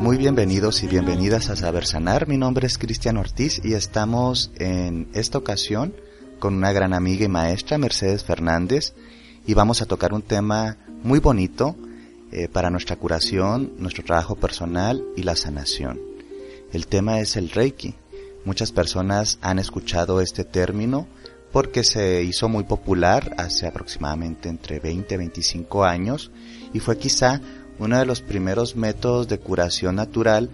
Muy bienvenidos y bienvenidas a Saber Sanar. Mi nombre es Cristian Ortiz y estamos en esta ocasión con una gran amiga y maestra, Mercedes Fernández, y vamos a tocar un tema muy bonito eh, para nuestra curación, nuestro trabajo personal y la sanación. El tema es el Reiki. Muchas personas han escuchado este término porque se hizo muy popular hace aproximadamente entre 20 y 25 años y fue quizá uno de los primeros métodos de curación natural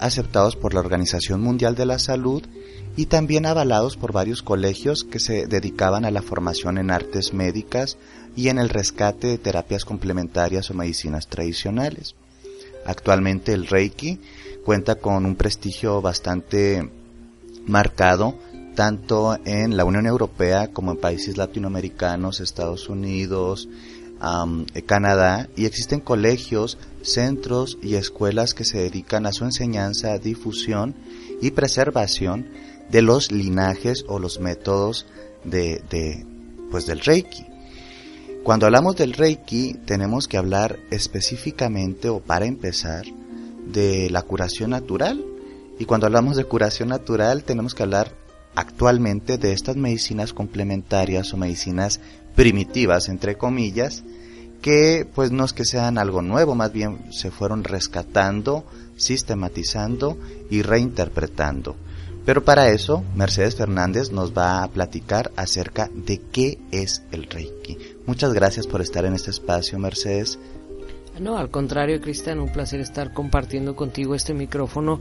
aceptados por la Organización Mundial de la Salud y también avalados por varios colegios que se dedicaban a la formación en artes médicas y en el rescate de terapias complementarias o medicinas tradicionales. Actualmente el Reiki cuenta con un prestigio bastante marcado tanto en la Unión Europea como en países latinoamericanos, Estados Unidos, um, Canadá, y existen colegios, centros y escuelas que se dedican a su enseñanza, difusión y preservación de los linajes o los métodos de, de pues del Reiki. Cuando hablamos del Reiki tenemos que hablar específicamente o para empezar de la curación natural y cuando hablamos de curación natural tenemos que hablar actualmente de estas medicinas complementarias o medicinas primitivas, entre comillas, que pues no es que sean algo nuevo, más bien se fueron rescatando, sistematizando y reinterpretando. Pero para eso, Mercedes Fernández nos va a platicar acerca de qué es el Reiki. Muchas gracias por estar en este espacio, Mercedes. No, al contrario, Cristian, un placer estar compartiendo contigo este micrófono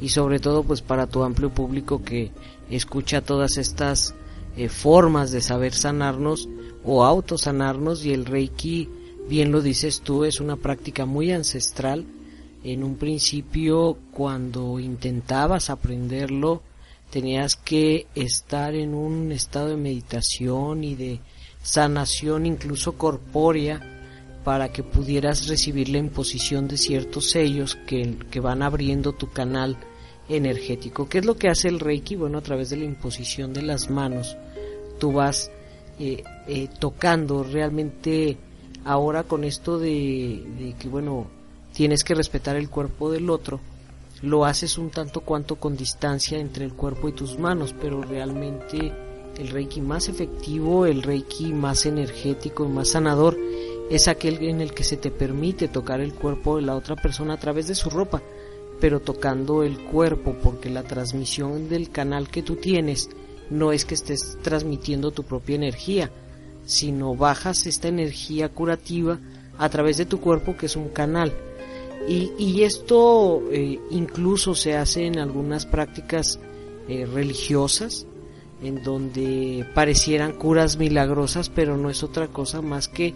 y sobre todo pues para tu amplio público que escucha todas estas eh, formas de saber sanarnos o autosanarnos y el Reiki, bien lo dices tú, es una práctica muy ancestral. En un principio, cuando intentabas aprenderlo, tenías que estar en un estado de meditación y de sanación incluso corpórea para que pudieras recibir la imposición de ciertos sellos que, que, van abriendo tu canal energético. ¿Qué es lo que hace el Reiki? Bueno, a través de la imposición de las manos, tú vas eh, eh, tocando realmente ahora con esto de, de, que, bueno, tienes que respetar el cuerpo del otro, lo haces un tanto cuanto con distancia entre el cuerpo y tus manos, pero realmente el Reiki más efectivo, el Reiki más energético y más sanador es aquel en el que se te permite tocar el cuerpo de la otra persona a través de su ropa, pero tocando el cuerpo porque la transmisión del canal que tú tienes no es que estés transmitiendo tu propia energía, sino bajas esta energía curativa a través de tu cuerpo que es un canal. Y, y esto eh, incluso se hace en algunas prácticas eh, religiosas, en donde parecieran curas milagrosas, pero no es otra cosa más que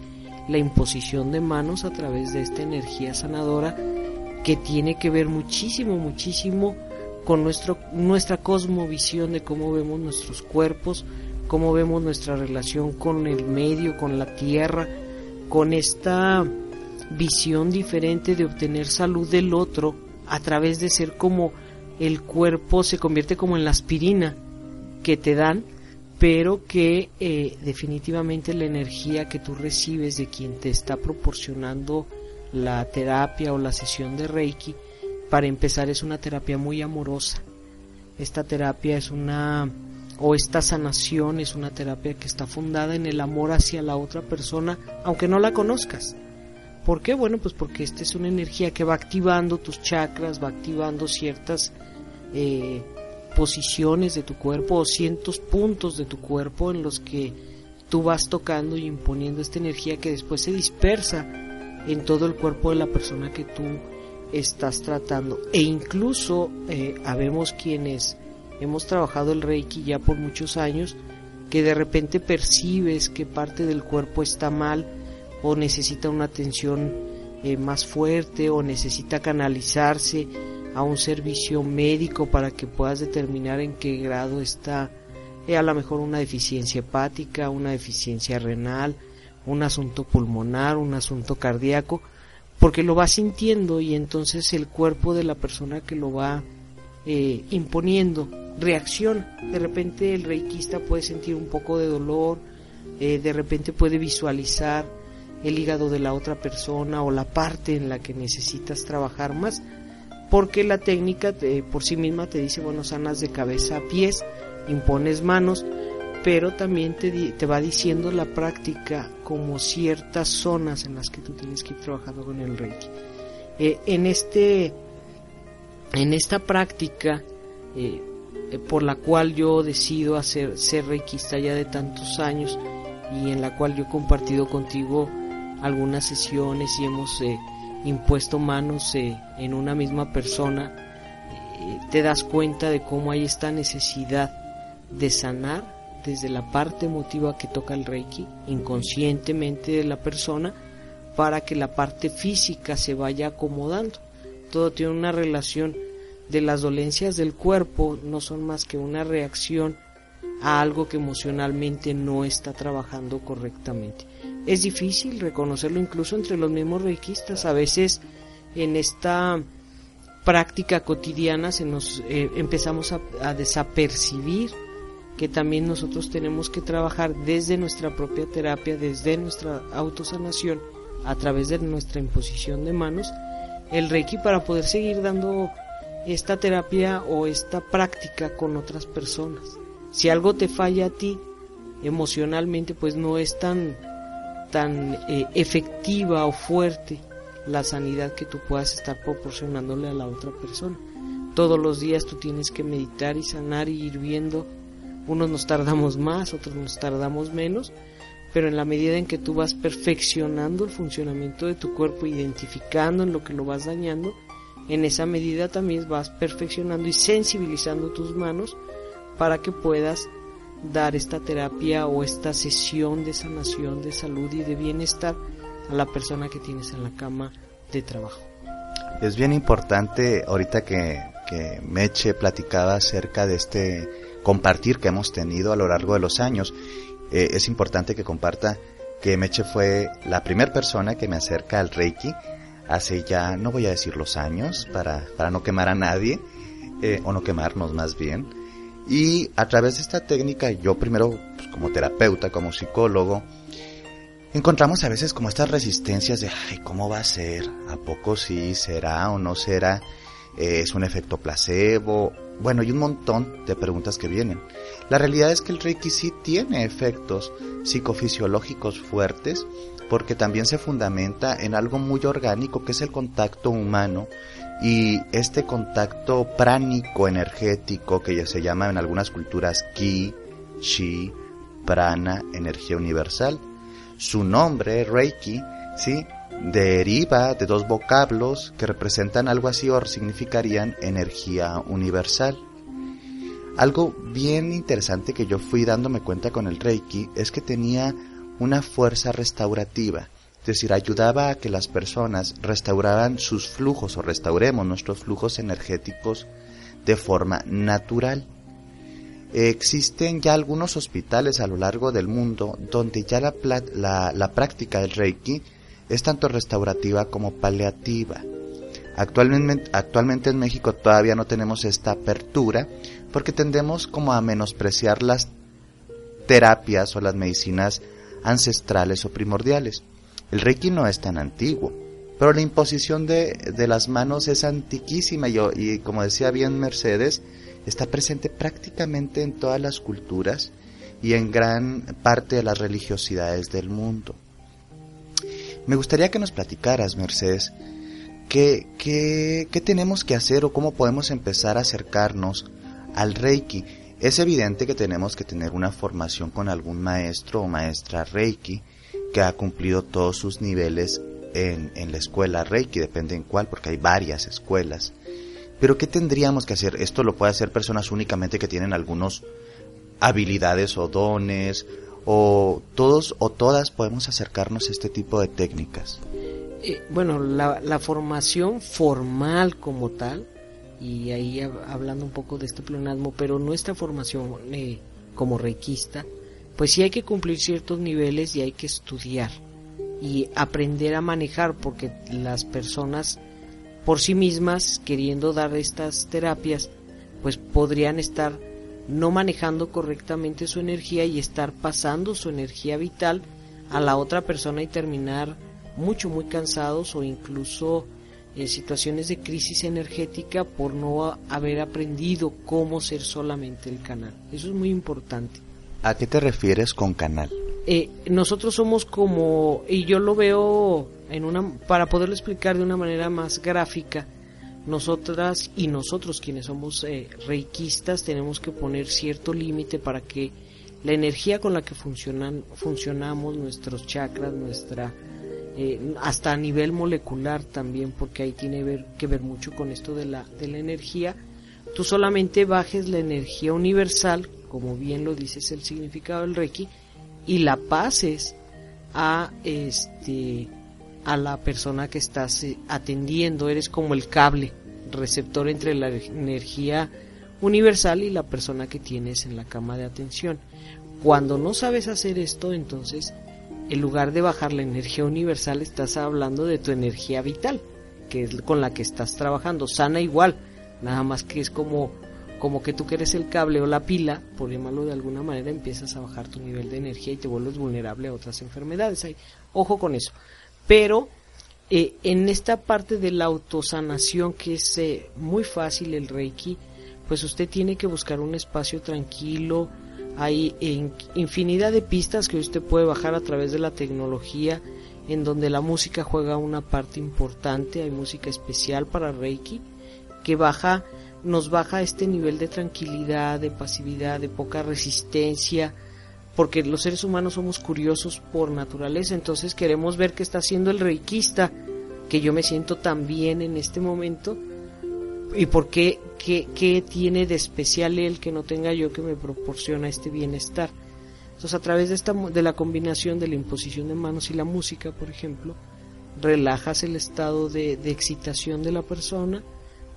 la imposición de manos a través de esta energía sanadora que tiene que ver muchísimo, muchísimo con nuestro, nuestra cosmovisión de cómo vemos nuestros cuerpos, cómo vemos nuestra relación con el medio, con la tierra, con esta visión diferente de obtener salud del otro a través de ser como el cuerpo se convierte como en la aspirina que te dan pero que eh, definitivamente la energía que tú recibes de quien te está proporcionando la terapia o la sesión de Reiki, para empezar es una terapia muy amorosa. Esta terapia es una, o esta sanación es una terapia que está fundada en el amor hacia la otra persona, aunque no la conozcas. ¿Por qué? Bueno, pues porque esta es una energía que va activando tus chakras, va activando ciertas eh, posiciones de tu cuerpo o cientos puntos de tu cuerpo en los que tú vas tocando y imponiendo esta energía que después se dispersa en todo el cuerpo de la persona que tú estás tratando. E incluso eh, habemos quienes hemos trabajado el Reiki ya por muchos años, que de repente percibes que parte del cuerpo está mal o necesita una atención eh, más fuerte o necesita canalizarse a un servicio médico para que puedas determinar en qué grado está eh, a lo mejor una deficiencia hepática, una deficiencia renal, un asunto pulmonar, un asunto cardíaco, porque lo va sintiendo y entonces el cuerpo de la persona que lo va eh, imponiendo reacción. De repente el reikista puede sentir un poco de dolor, de repente puede visualizar el hígado de la otra persona o la parte en la que necesitas trabajar más, porque la técnica por sí misma te dice, bueno, sanas de cabeza a pies, impones manos, pero también te, te va diciendo la práctica como ciertas zonas en las que tú tienes que ir trabajando con el Reiki. Eh, en, este, en esta práctica eh, eh, por la cual yo decido hacer, ser reikista ya de tantos años y en la cual yo he compartido contigo algunas sesiones y hemos impuesto manos en una misma persona, te das cuenta de cómo hay esta necesidad de sanar desde la parte emotiva que toca el Reiki, inconscientemente de la persona, para que la parte física se vaya acomodando. Todo tiene una relación de las dolencias del cuerpo, no son más que una reacción a algo que emocionalmente no está trabajando correctamente. Es difícil reconocerlo incluso entre los mismos reikistas. A veces en esta práctica cotidiana se nos eh, empezamos a, a desapercibir que también nosotros tenemos que trabajar desde nuestra propia terapia, desde nuestra autosanación, a través de nuestra imposición de manos, el Reiki para poder seguir dando esta terapia o esta práctica con otras personas. Si algo te falla a ti emocionalmente, pues no es tan, tan eh, efectiva o fuerte la sanidad que tú puedas estar proporcionándole a la otra persona. Todos los días tú tienes que meditar y sanar y ir viendo unos nos tardamos más, otros nos tardamos menos, pero en la medida en que tú vas perfeccionando el funcionamiento de tu cuerpo, identificando en lo que lo vas dañando, en esa medida también vas perfeccionando y sensibilizando tus manos para que puedas dar esta terapia o esta sesión de sanación, de salud y de bienestar a la persona que tienes en la cama de trabajo. Es bien importante ahorita que, que Meche platicaba acerca de este compartir que hemos tenido a lo largo de los años. Eh, es importante que comparta que Meche fue la primera persona que me acerca al Reiki hace ya, no voy a decir los años, para, para no quemar a nadie, eh, o no quemarnos más bien. Y a través de esta técnica, yo primero, pues, como terapeuta, como psicólogo, encontramos a veces como estas resistencias de, ay, ¿cómo va a ser? ¿A poco sí será o no será? Eh, ¿Es un efecto placebo? Bueno, y un montón de preguntas que vienen. La realidad es que el Reiki sí tiene efectos psicofisiológicos fuertes porque también se fundamenta en algo muy orgánico que es el contacto humano y este contacto pránico energético que ya se llama en algunas culturas ki, chi, prana, energía universal. Su nombre, Reiki, ¿sí? deriva de dos vocablos que representan algo así o significarían energía universal. Algo bien interesante que yo fui dándome cuenta con el Reiki es que tenía una fuerza restaurativa, es decir, ayudaba a que las personas restauraran sus flujos o restauremos nuestros flujos energéticos de forma natural. Existen ya algunos hospitales a lo largo del mundo donde ya la, la, práctica del Reiki es tanto restaurativa como paliativa. Actualmente, actualmente en México todavía no tenemos esta apertura porque tendemos como a menospreciar las terapias o las medicinas ancestrales o primordiales. El Reiki no es tan antiguo, pero la imposición de, de las manos es antiquísima y, y como decía bien Mercedes, está presente prácticamente en todas las culturas y en gran parte de las religiosidades del mundo. Me gustaría que nos platicaras, Mercedes, qué, qué, qué tenemos que hacer o cómo podemos empezar a acercarnos al Reiki. Es evidente que tenemos que tener una formación con algún maestro o maestra Reiki que ha cumplido todos sus niveles en, en la escuela Reiki, depende en cuál, porque hay varias escuelas. Pero ¿qué tendríamos que hacer? Esto lo puede hacer personas únicamente que tienen algunos habilidades o dones o todos o todas podemos acercarnos a este tipo de técnicas. Eh, bueno, la, la, formación formal como tal, y ahí hablando un poco de este pleonasmo, pero nuestra formación eh, como reikista, pues sí hay que cumplir ciertos niveles y hay que estudiar y aprender a manejar, porque las personas por sí mismas queriendo dar estas terapias, pues podrían estar no manejando correctamente su energía y estar pasando su energía vital a la otra persona y terminar mucho muy cansados o incluso en situaciones de crisis energética por no haber aprendido cómo ser solamente el canal. Eso es muy importante. ¿A qué te refieres con canal? Eh, nosotros somos como, y yo lo veo en una, para poderlo explicar de una manera más gráfica, nosotras y nosotros quienes somos eh, reikistas tenemos que poner cierto límite para que la energía con la que funcionan, funcionamos, nuestros chakras, nuestra eh, hasta a nivel molecular también, porque ahí tiene ver, que ver mucho con esto de la, de la energía, tú solamente bajes la energía universal, como bien lo dices el significado del Reiki, y la pases a este a la persona que estás eh, atendiendo, eres como el cable receptor entre la energía universal y la persona que tienes en la cama de atención. Cuando no sabes hacer esto, entonces, en lugar de bajar la energía universal, estás hablando de tu energía vital, que es con la que estás trabajando, sana igual, nada más que es como como que tú que eres el cable o la pila, por llamarlo de alguna manera, empiezas a bajar tu nivel de energía y te vuelves vulnerable a otras enfermedades. ojo con eso. Pero eh, en esta parte de la autosanación que es eh, muy fácil el Reiki, pues usted tiene que buscar un espacio tranquilo, hay infinidad de pistas que usted puede bajar a través de la tecnología, en donde la música juega una parte importante, hay música especial para Reiki, que baja, nos baja este nivel de tranquilidad, de pasividad, de poca resistencia, porque los seres humanos somos curiosos por naturaleza, entonces queremos ver qué está haciendo el reikista, que yo me siento tan bien en este momento, y por qué, qué, tiene de especial él que no tenga yo que me proporciona este bienestar. Entonces a través de, esta, de la combinación de la imposición de manos y la música, por ejemplo, relajas el estado de, de excitación de la persona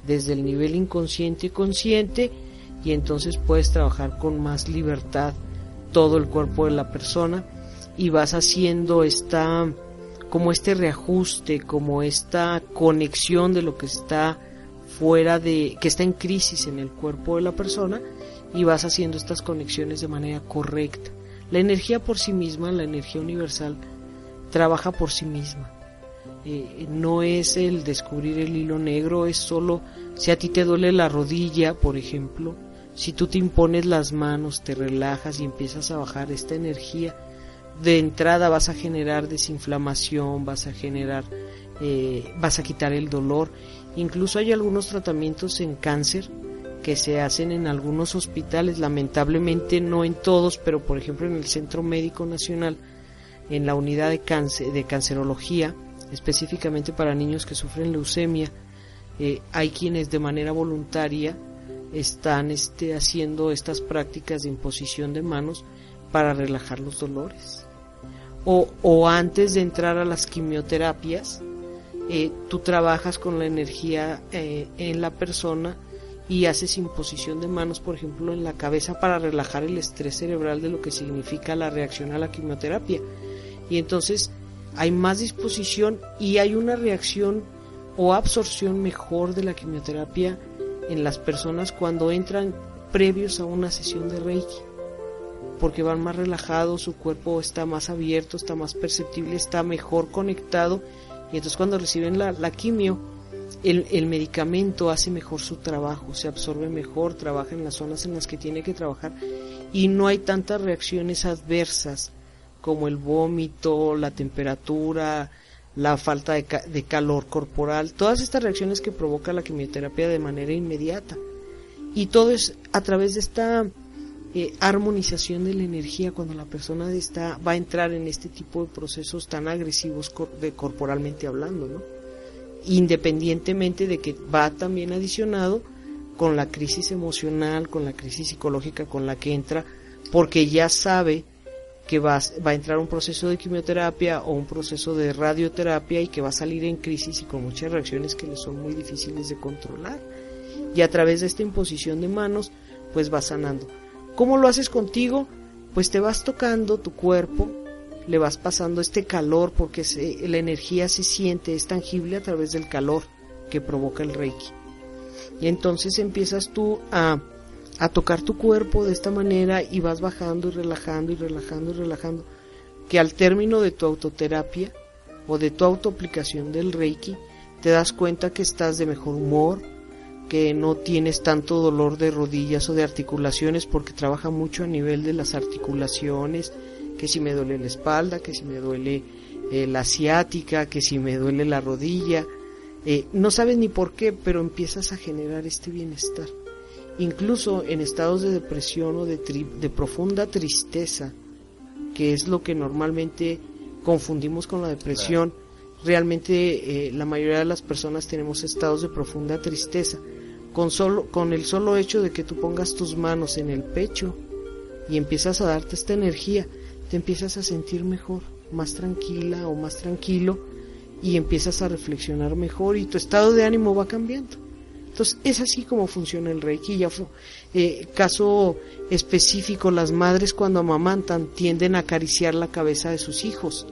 desde el nivel inconsciente y consciente, y entonces puedes trabajar con más libertad todo el cuerpo de la persona y vas haciendo esta como este reajuste, como esta conexión de lo que está fuera de que está en crisis en el cuerpo de la persona y vas haciendo estas conexiones de manera correcta. La energía por sí misma, la energía universal, trabaja por sí misma. Eh, no es el descubrir el hilo negro, es solo si a ti te duele la rodilla, por ejemplo, si tú te impones las manos, te relajas y empiezas a bajar esta energía, de entrada vas a generar desinflamación, vas a generar, eh, vas a quitar el dolor. Incluso hay algunos tratamientos en cáncer que se hacen en algunos hospitales, lamentablemente no en todos, pero por ejemplo en el Centro Médico Nacional, en la unidad de, cáncer, de cancerología, específicamente para niños que sufren leucemia, eh, hay quienes de manera voluntaria están este, haciendo estas prácticas de imposición de manos para relajar los dolores. O, o antes de entrar a las quimioterapias, eh, tú trabajas con la energía eh, en la persona y haces imposición de manos, por ejemplo, en la cabeza para relajar el estrés cerebral de lo que significa la reacción a la quimioterapia. Y entonces hay más disposición y hay una reacción o absorción mejor de la quimioterapia en las personas cuando entran previos a una sesión de Reiki, porque van más relajados, su cuerpo está más abierto, está más perceptible, está mejor conectado, y entonces cuando reciben la, quimio, el, el, medicamento hace mejor su trabajo, se absorbe mejor, trabaja en las zonas en las que tiene que trabajar, y no hay tantas reacciones adversas como el vómito, la temperatura, la falta de, calor corporal, todas estas reacciones que provoca la quimioterapia de manera inmediata. Y todo es a través de esta eh, armonización de la energía cuando la persona está, va a entrar en este tipo de procesos tan agresivos de corporalmente hablando, ¿no? Independientemente de que va también adicionado con la crisis emocional, con la crisis psicológica con la que entra, porque ya sabe que va, a entrar un proceso de quimioterapia o un proceso de radioterapia y que va a salir en crisis y con muchas reacciones que le son muy difíciles de controlar. Y a través de esta imposición de manos, pues va sanando. ¿Cómo lo haces contigo? Pues te vas tocando tu cuerpo, le vas pasando este calor porque la energía se siente, es tangible a través del calor que provoca el reiki. Y entonces empiezas tú a a tocar tu cuerpo de esta manera y vas bajando y relajando y relajando y relajando, que al término de tu autoterapia o de tu autoaplicación del Reiki, te das cuenta que estás de mejor humor, que no tienes tanto dolor de rodillas o de articulaciones porque trabaja mucho a nivel de las articulaciones, que si me duele la espalda, que si me duele eh, la asiática, que si me duele la rodilla, eh, no sabes ni por qué, pero empiezas a generar este bienestar incluso en estados de depresión o de, de profunda tristeza, que es lo que normalmente confundimos con la depresión, realmente eh, la mayoría de las personas tenemos estados de profunda tristeza. Con, solo, con el solo hecho de que tú pongas tus manos en el pecho y empiezas a darte esta energía, te empiezas a sentir mejor, más tranquila o más tranquilo y empiezas a reflexionar mejor y tu estado de ánimo va cambiando. Entonces, es así como funciona el Reiki. Ya fue, eh, caso específico, las madres cuando amamantan tienden a acariciar la cabeza de sus hijos.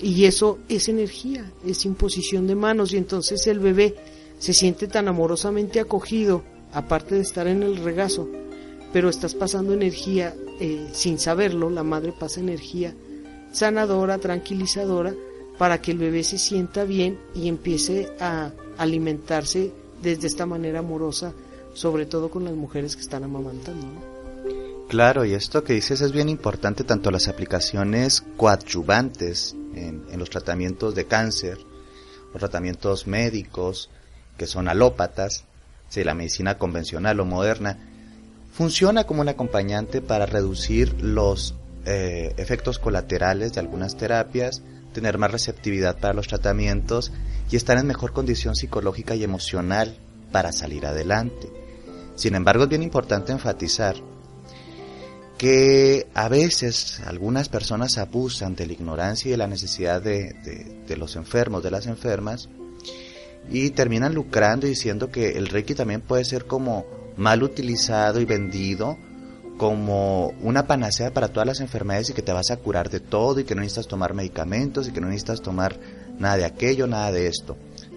Y eso es energía, es imposición de manos. Y entonces el bebé se siente tan amorosamente acogido, aparte de estar en el regazo, pero estás pasando energía eh, sin saberlo, la madre pasa energía sanadora, tranquilizadora, para que el bebé se sienta bien y empiece a alimentarse desde esta manera amorosa, sobre todo con las mujeres que están amamantando. Claro, y esto que dices es bien importante, tanto las aplicaciones coadyuvantes en, los tratamientos de cáncer, los tratamientos médicos, que son alópatas, si la medicina convencional o moderna, funciona como un acompañante para reducir los eh, efectos colaterales de algunas terapias, tener más receptividad para los tratamientos y estar en mejor condición psicológica y emocional para salir adelante. Sin embargo, es bien importante enfatizar que a veces algunas personas abusan de la ignorancia y de la necesidad de, los enfermos, de las enfermas, y terminan lucrando diciendo que el Reiki también puede ser como mal utilizado y vendido como una panacea para todas las enfermedades y que te vas a curar de todo y que no necesitas tomar medicamentos y que no necesitas tomar nada de aquello, nada de esto.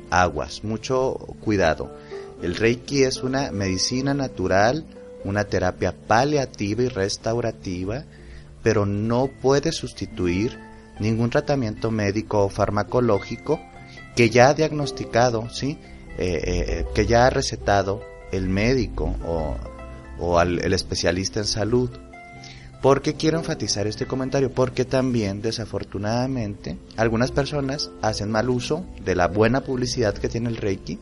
Aguas, mucho cuidado. El Reiki es una medicina natural, una terapia paliativa y restaurativa, pero no puede sustituir ningún tratamiento médico o farmacológico que ya ha diagnosticado, ¿sí? Eh, eh, eh, que ya ha recetado el médico o o al el especialista en salud. ¿Por qué quiero enfatizar este comentario? Porque también, desafortunadamente, algunas personas hacen mal uso de la buena publicidad que tiene el Reiki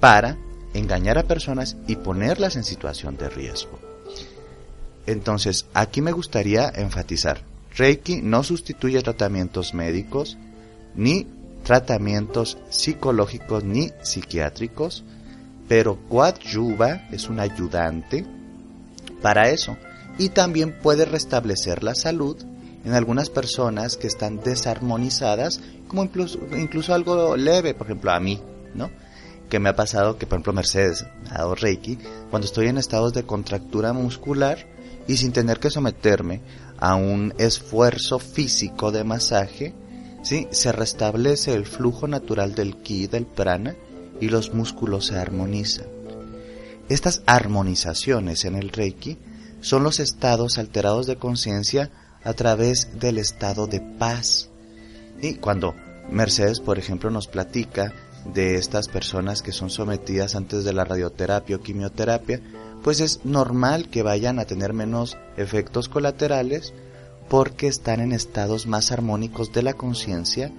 para engañar a personas y ponerlas en situación de riesgo. Entonces, aquí me gustaría enfatizar, Reiki no sustituye tratamientos médicos, ni tratamientos psicológicos, ni psiquiátricos, pero coadyuva es un ayudante para eso y también puede restablecer la salud en algunas personas que están desarmonizadas, como incluso, incluso algo leve, por ejemplo a mí, ¿no? Que me ha pasado que, por ejemplo, Mercedes ha dado Reiki cuando estoy en estados de contractura muscular y sin tener que someterme a un esfuerzo físico de masaje, ¿sí? Se restablece el flujo natural del ki, del prana, y los músculos se armonizan. Estas armonizaciones en el Reiki son los estados alterados de conciencia a través del estado de paz. Y cuando Mercedes, por ejemplo, nos platica de estas personas que son sometidas antes de la radioterapia o quimioterapia, pues es normal que vayan a tener menos efectos colaterales porque están en estados más armónicos de la conciencia.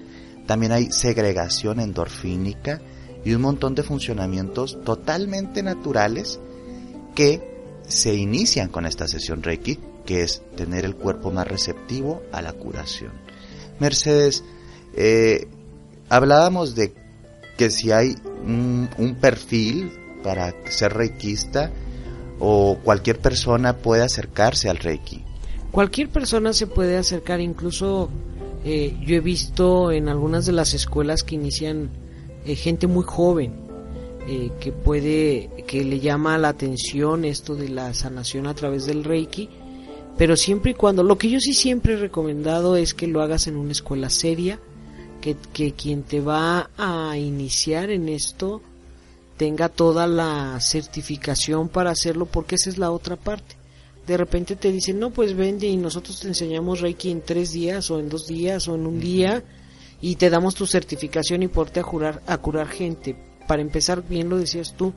También hay segregación endorfínica y un montón de funcionamientos totalmente naturales que se inician con esta sesión Reiki, que es tener el cuerpo más receptivo a la curación. Mercedes, eh, hablábamos de que si hay un, perfil para ser reikista o cualquier persona puede acercarse al reiki. Cualquier persona se puede acercar, incluso eh, yo he visto en algunas de las escuelas que inician eh, gente muy joven eh, que puede, que le llama la atención esto de la sanación a través del Reiki, pero siempre y cuando, lo que yo sí siempre he recomendado es que lo hagas en una escuela seria, que, que quien te va a iniciar en esto tenga toda la certificación para hacerlo, porque esa es la otra parte. De repente te dicen, no, pues vende y nosotros te enseñamos Reiki en tres días o en dos días o en un día y te damos tu certificación y porte a, jurar, a curar gente. Para empezar, bien lo decías tú,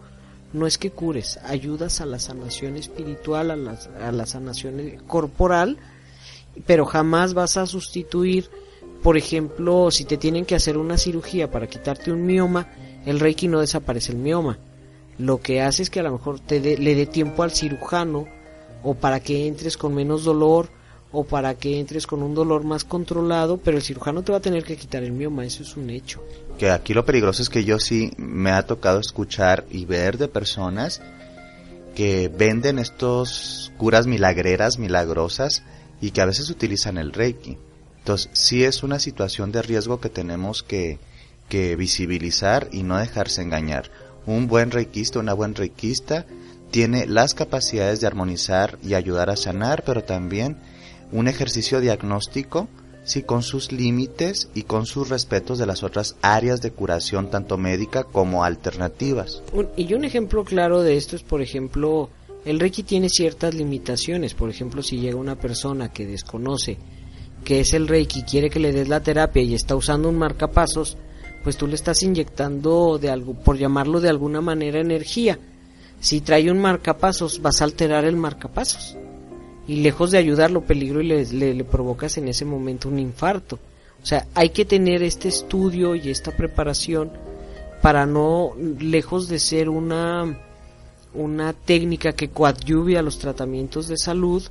no es que cures, ayudas a la sanación espiritual, a la, a la sanación corporal, pero jamás vas a sustituir, por ejemplo, si te tienen que hacer una cirugía para quitarte un mioma, el Reiki no desaparece el mioma. Lo que hace es que a lo mejor te le dé tiempo al cirujano o para que entres con menos dolor o para que entres con un dolor más controlado, pero el cirujano te va a tener que quitar el mioma, eso es un hecho. Que aquí lo peligroso es que yo sí me ha tocado escuchar y ver de personas que venden estos curas milagreras, milagrosas y que a veces utilizan el Reiki. Entonces, sí es una situación de riesgo que tenemos que, que visibilizar y no dejarse engañar. Un buen reikista, una buen reikista tiene las capacidades de armonizar y ayudar a sanar, pero también un ejercicio diagnóstico, sí, con sus límites y con sus respetos de las otras áreas de curación, tanto médica como alternativas. y un ejemplo claro de esto es, por ejemplo, el Reiki tiene ciertas limitaciones. Por ejemplo, si llega una persona que desconoce que es el Reiki y quiere que le des la terapia y está usando un marcapasos, pues tú le estás inyectando de algo, por llamarlo de alguna manera, energía si trae un marcapasos, vas a alterar el marcapasos. Y lejos de ayudarlo, peligro y le, le, provocas en ese momento un infarto. O sea, hay que tener este estudio y esta preparación para no, lejos de ser una, una técnica que coadyuve a los tratamientos de salud,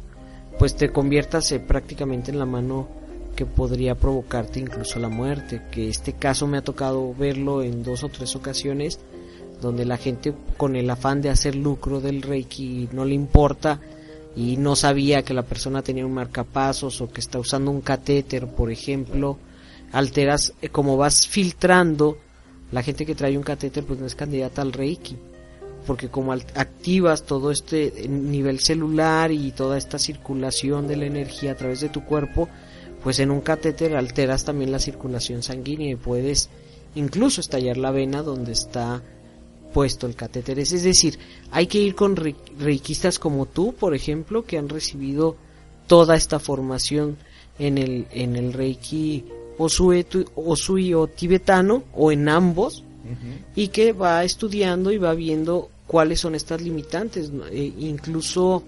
pues te conviertas eh, prácticamente en la mano que podría provocarte incluso la muerte, que este caso me ha tocado verlo en dos o tres ocasiones donde la gente con el afán de hacer lucro del Reiki no le importa y no sabía que la persona tenía un marcapasos o que está usando un catéter, por ejemplo, alteras, eh, como vas filtrando, la gente que trae un catéter pues no es candidata al Reiki, porque como activas todo este nivel celular y toda esta circulación de la energía a través de tu cuerpo, pues en un catéter alteras también la circulación sanguínea y puedes incluso estallar la vena donde está puesto el catéter. Es decir, hay que ir con reikistas como tú, por ejemplo, que han recibido toda esta formación en el, en el reiki osui o tibetano o en ambos y que va estudiando y va viendo cuáles son estas limitantes. E incluso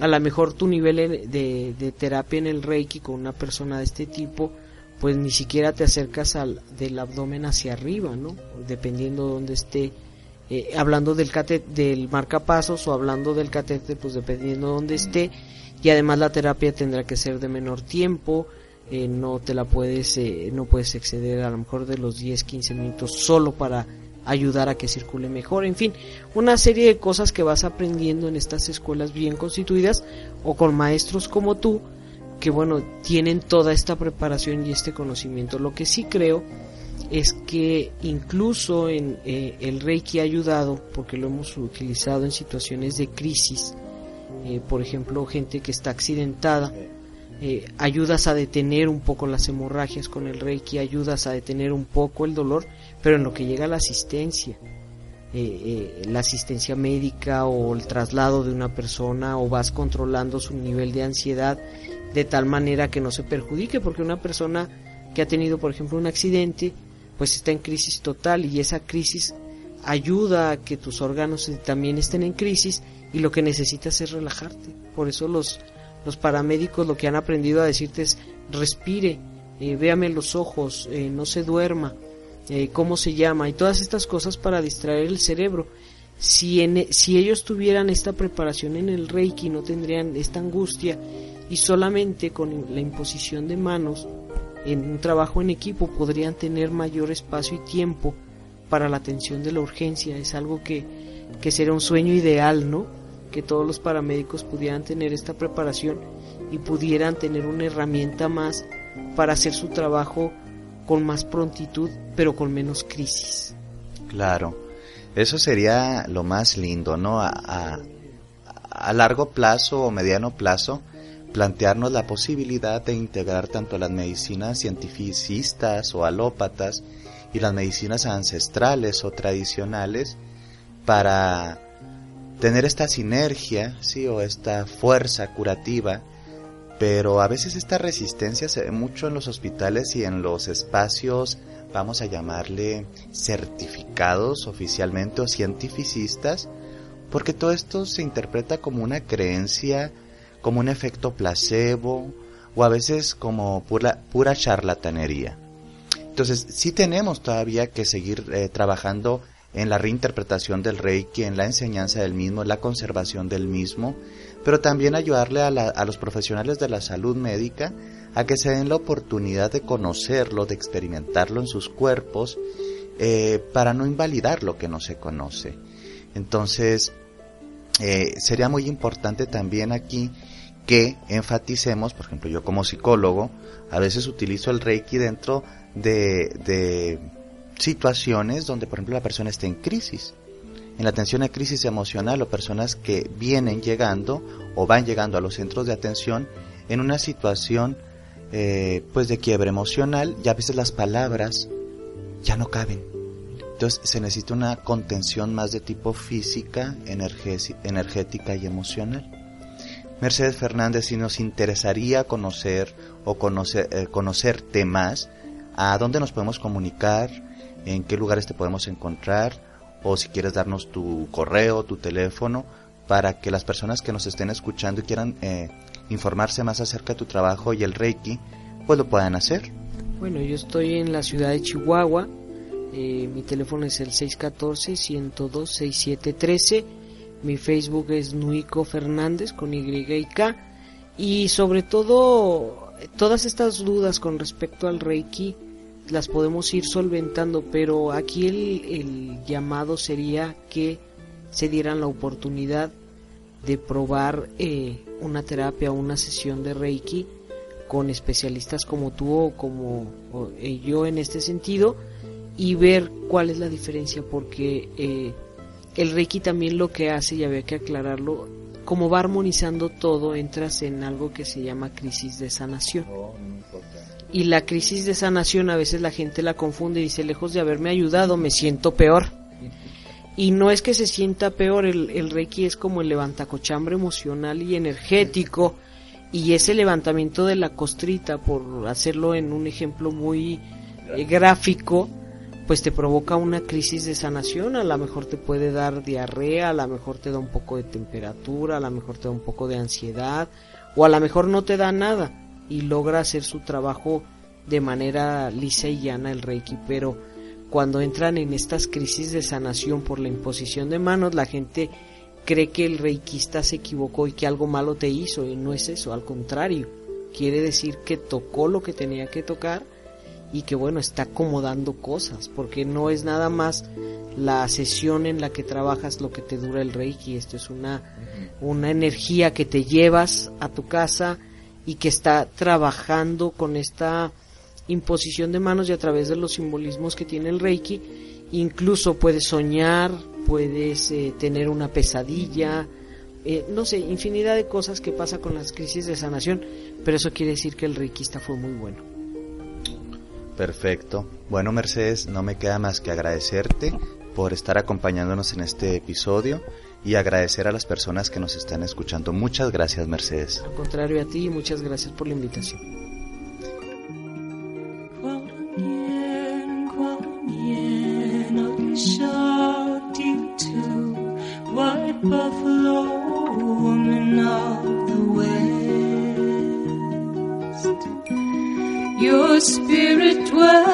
a lo mejor tu nivel de, de, terapia en el reiki con una persona de este tipo pues ni siquiera te acercas al del abdomen hacia arriba, ¿no? Dependiendo de dónde esté eh, hablando del del marcapasos o hablando del catéter, pues dependiendo de dónde esté, y además la terapia tendrá que ser de menor tiempo, eh, no te la puedes, eh, no puedes exceder a lo mejor de los 10, 15 minutos solo para ayudar a que circule mejor, en fin, una serie de cosas que vas aprendiendo en estas escuelas bien constituidas o con maestros como tú, que bueno, tienen toda esta preparación y este conocimiento. Lo que sí creo es que incluso en eh, el Reiki ha ayudado porque lo hemos utilizado en situaciones de crisis, eh, por ejemplo, gente que está accidentada, eh, ayudas a detener un poco las hemorragias con el Reiki, ayudas a detener un poco el dolor, pero en lo que llega la asistencia, la asistencia médica o el traslado de una persona o vas controlando su nivel de ansiedad de tal manera que no se perjudique, porque una persona que ha tenido, por ejemplo, un accidente, pues está en crisis total y esa crisis ayuda a que tus órganos también estén en crisis y lo que necesitas es relajarte. Por eso los, los paramédicos lo que han aprendido a decirte es respire, eh, véame los ojos, eh, no se duerma, eh, cómo se llama y todas estas cosas para distraer el cerebro. si, en, si ellos tuvieran esta preparación en el Reiki no tendrían esta angustia y solamente con la imposición de manos en un trabajo en equipo podrían tener mayor espacio y tiempo para la atención de la urgencia. Es algo que, que sería un sueño ideal, ¿no? Que todos los paramédicos pudieran tener esta preparación y pudieran tener una herramienta más para hacer su trabajo con más prontitud, pero con menos crisis. Claro, eso sería lo más lindo, ¿no? A, a, a largo plazo o mediano plazo, plantearnos la posibilidad de integrar tanto las medicinas cientificistas o alópatas y las medicinas ancestrales o tradicionales para tener esta sinergia, sí, o esta fuerza curativa, pero a veces esta resistencia se ve mucho en los hospitales y en los espacios, vamos a llamarle certificados oficialmente o cientificistas, porque todo esto se interpreta como una creencia, como un efecto placebo, o a veces como pura, pura charlatanería. Entonces, sí tenemos todavía que seguir eh, trabajando en la reinterpretación del Reiki, en la enseñanza del mismo, en la conservación del mismo, pero también ayudarle a, la, a, los profesionales de la salud médica a que se den la oportunidad de conocerlo, de experimentarlo en sus cuerpos, eh, para no invalidar lo que no se conoce. Entonces, eh, sería muy importante también aquí que enfaticemos, por ejemplo, yo como psicólogo, a veces utilizo el Reiki dentro de, de situaciones donde, por ejemplo, la persona está en crisis. En la atención a crisis emocional o personas que vienen llegando o van llegando a los centros de atención en una situación eh, pues de quiebre emocional y a veces las palabras ya no caben. Entonces se necesita una contención más de tipo física, energética y emocional. Mercedes Fernández, si nos interesaría conocer o conocer, eh, conocerte más, ¿a dónde nos podemos comunicar? ¿En qué lugares te podemos encontrar? O si quieres darnos tu correo, tu teléfono, para que las personas que nos estén escuchando y quieran eh, informarse más acerca de tu trabajo y el Reiki, pues lo puedan hacer. Bueno, yo estoy en la ciudad de Chihuahua. Eh, mi teléfono es el 614-102-6713. Mi Facebook es Nuico Fernández con Y y K. Y sobre todo, todas estas dudas con respecto al Reiki las podemos ir solventando, pero aquí el, el llamado sería que se dieran la oportunidad de probar eh, una terapia una sesión de Reiki con especialistas como tú o como eh, yo en este sentido y ver cuál es la diferencia porque eh, el Reiki también lo que hace, y había que aclararlo, como va armonizando todo, entras en algo que se llama crisis de sanación. Y la crisis de sanación a veces la gente la confunde y dice, lejos de haberme ayudado, me siento peor. Y no es que se sienta peor, el, el Reiki es como el levantacochambre emocional y energético. Y ese levantamiento de la costrita, por hacerlo en un ejemplo muy eh, gráfico, pues te provoca una crisis de sanación, a lo mejor te puede dar diarrea, a lo mejor te da un poco de temperatura, a lo mejor te da un poco de ansiedad, o a lo mejor no te da nada y logra hacer su trabajo de manera lisa y llana el Reiki, pero cuando entran en estas crisis de sanación por la imposición de manos, la gente cree que el reikista se equivocó y que algo malo te hizo, y no es eso, al contrario, quiere decir que tocó lo que tenía que tocar y que bueno, está acomodando cosas, porque no es nada más la sesión en la que trabajas lo que te dura el reiki, esto es una, una energía que te llevas a tu casa y que está trabajando con esta imposición de manos y a través de los simbolismos que tiene el reiki, incluso puedes soñar, puedes eh, tener una pesadilla, eh, no sé, infinidad de cosas que pasa con las crisis de sanación, pero eso quiere decir que el reikista fue muy bueno. Perfecto. Bueno, Mercedes, no me queda más que agradecerte por estar acompañándonos en este episodio y agradecer a las personas que nos están escuchando. Muchas gracias, Mercedes. Al contrario a ti, muchas gracias por la invitación. Your spirit dwells within all realms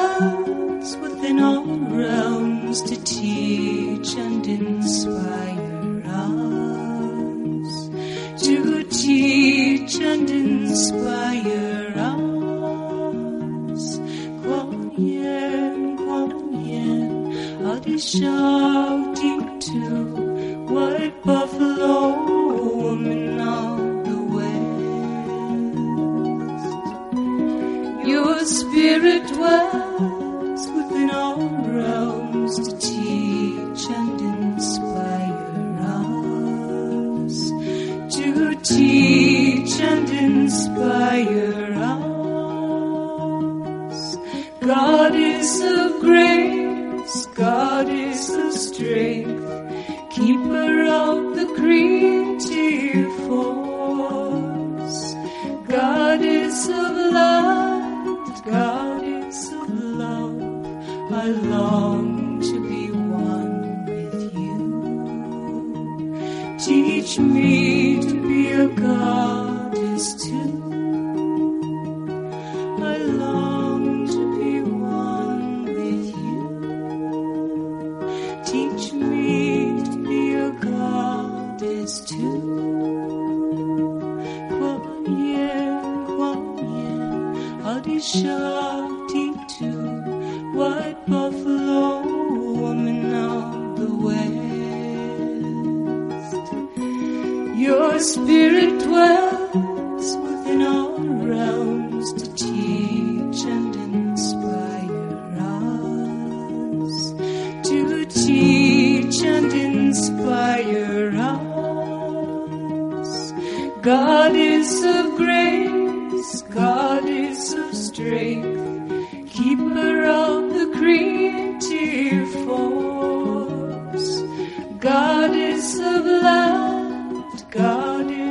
teach me to be a goddess too.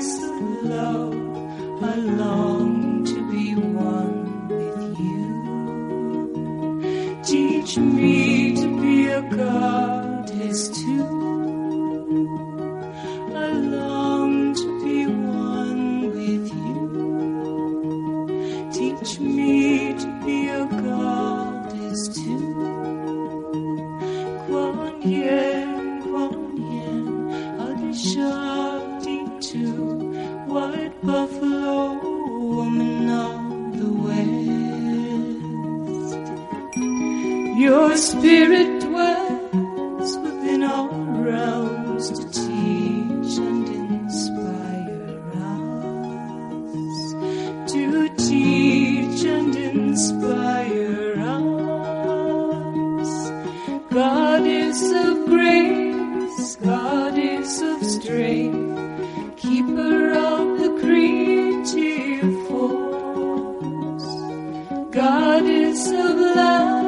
nice love. cloud is sublime.